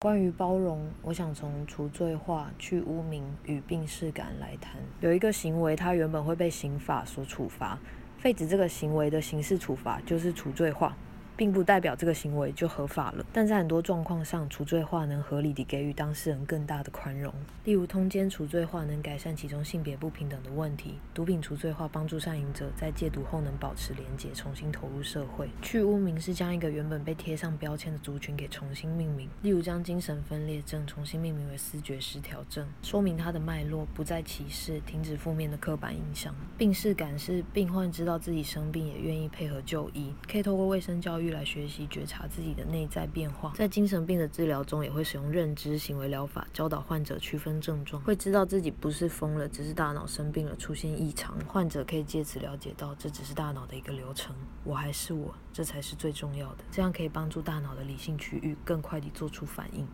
关于包容，我想从除罪化、去污名与病视感来谈。有一个行为，它原本会被刑法所处罚，废止这个行为的刑事处罚就是除罪化。并不代表这个行为就合法了，但在很多状况上，除罪化能合理地给予当事人更大的宽容。例如，通奸除罪化能改善其中性别不平等的问题；毒品除罪化帮助上瘾者在戒毒后能保持廉洁，重新投入社会。去污名是将一个原本被贴上标签的族群给重新命名，例如将精神分裂症重新命名为思觉失调症，说明它的脉络，不再歧视，停止负面的刻板印象。病视感是病患知道自己生病，也愿意配合就医，可以透过卫生教育。来学习觉察自己的内在变化，在精神病的治疗中，也会使用认知行为疗法教导患者区分症状，会知道自己不是疯了，只是大脑生病了，出现异常。患者可以借此了解到，这只是大脑的一个流程，我还是我，这才是最重要的。这样可以帮助大脑的理性区域更快地做出反应。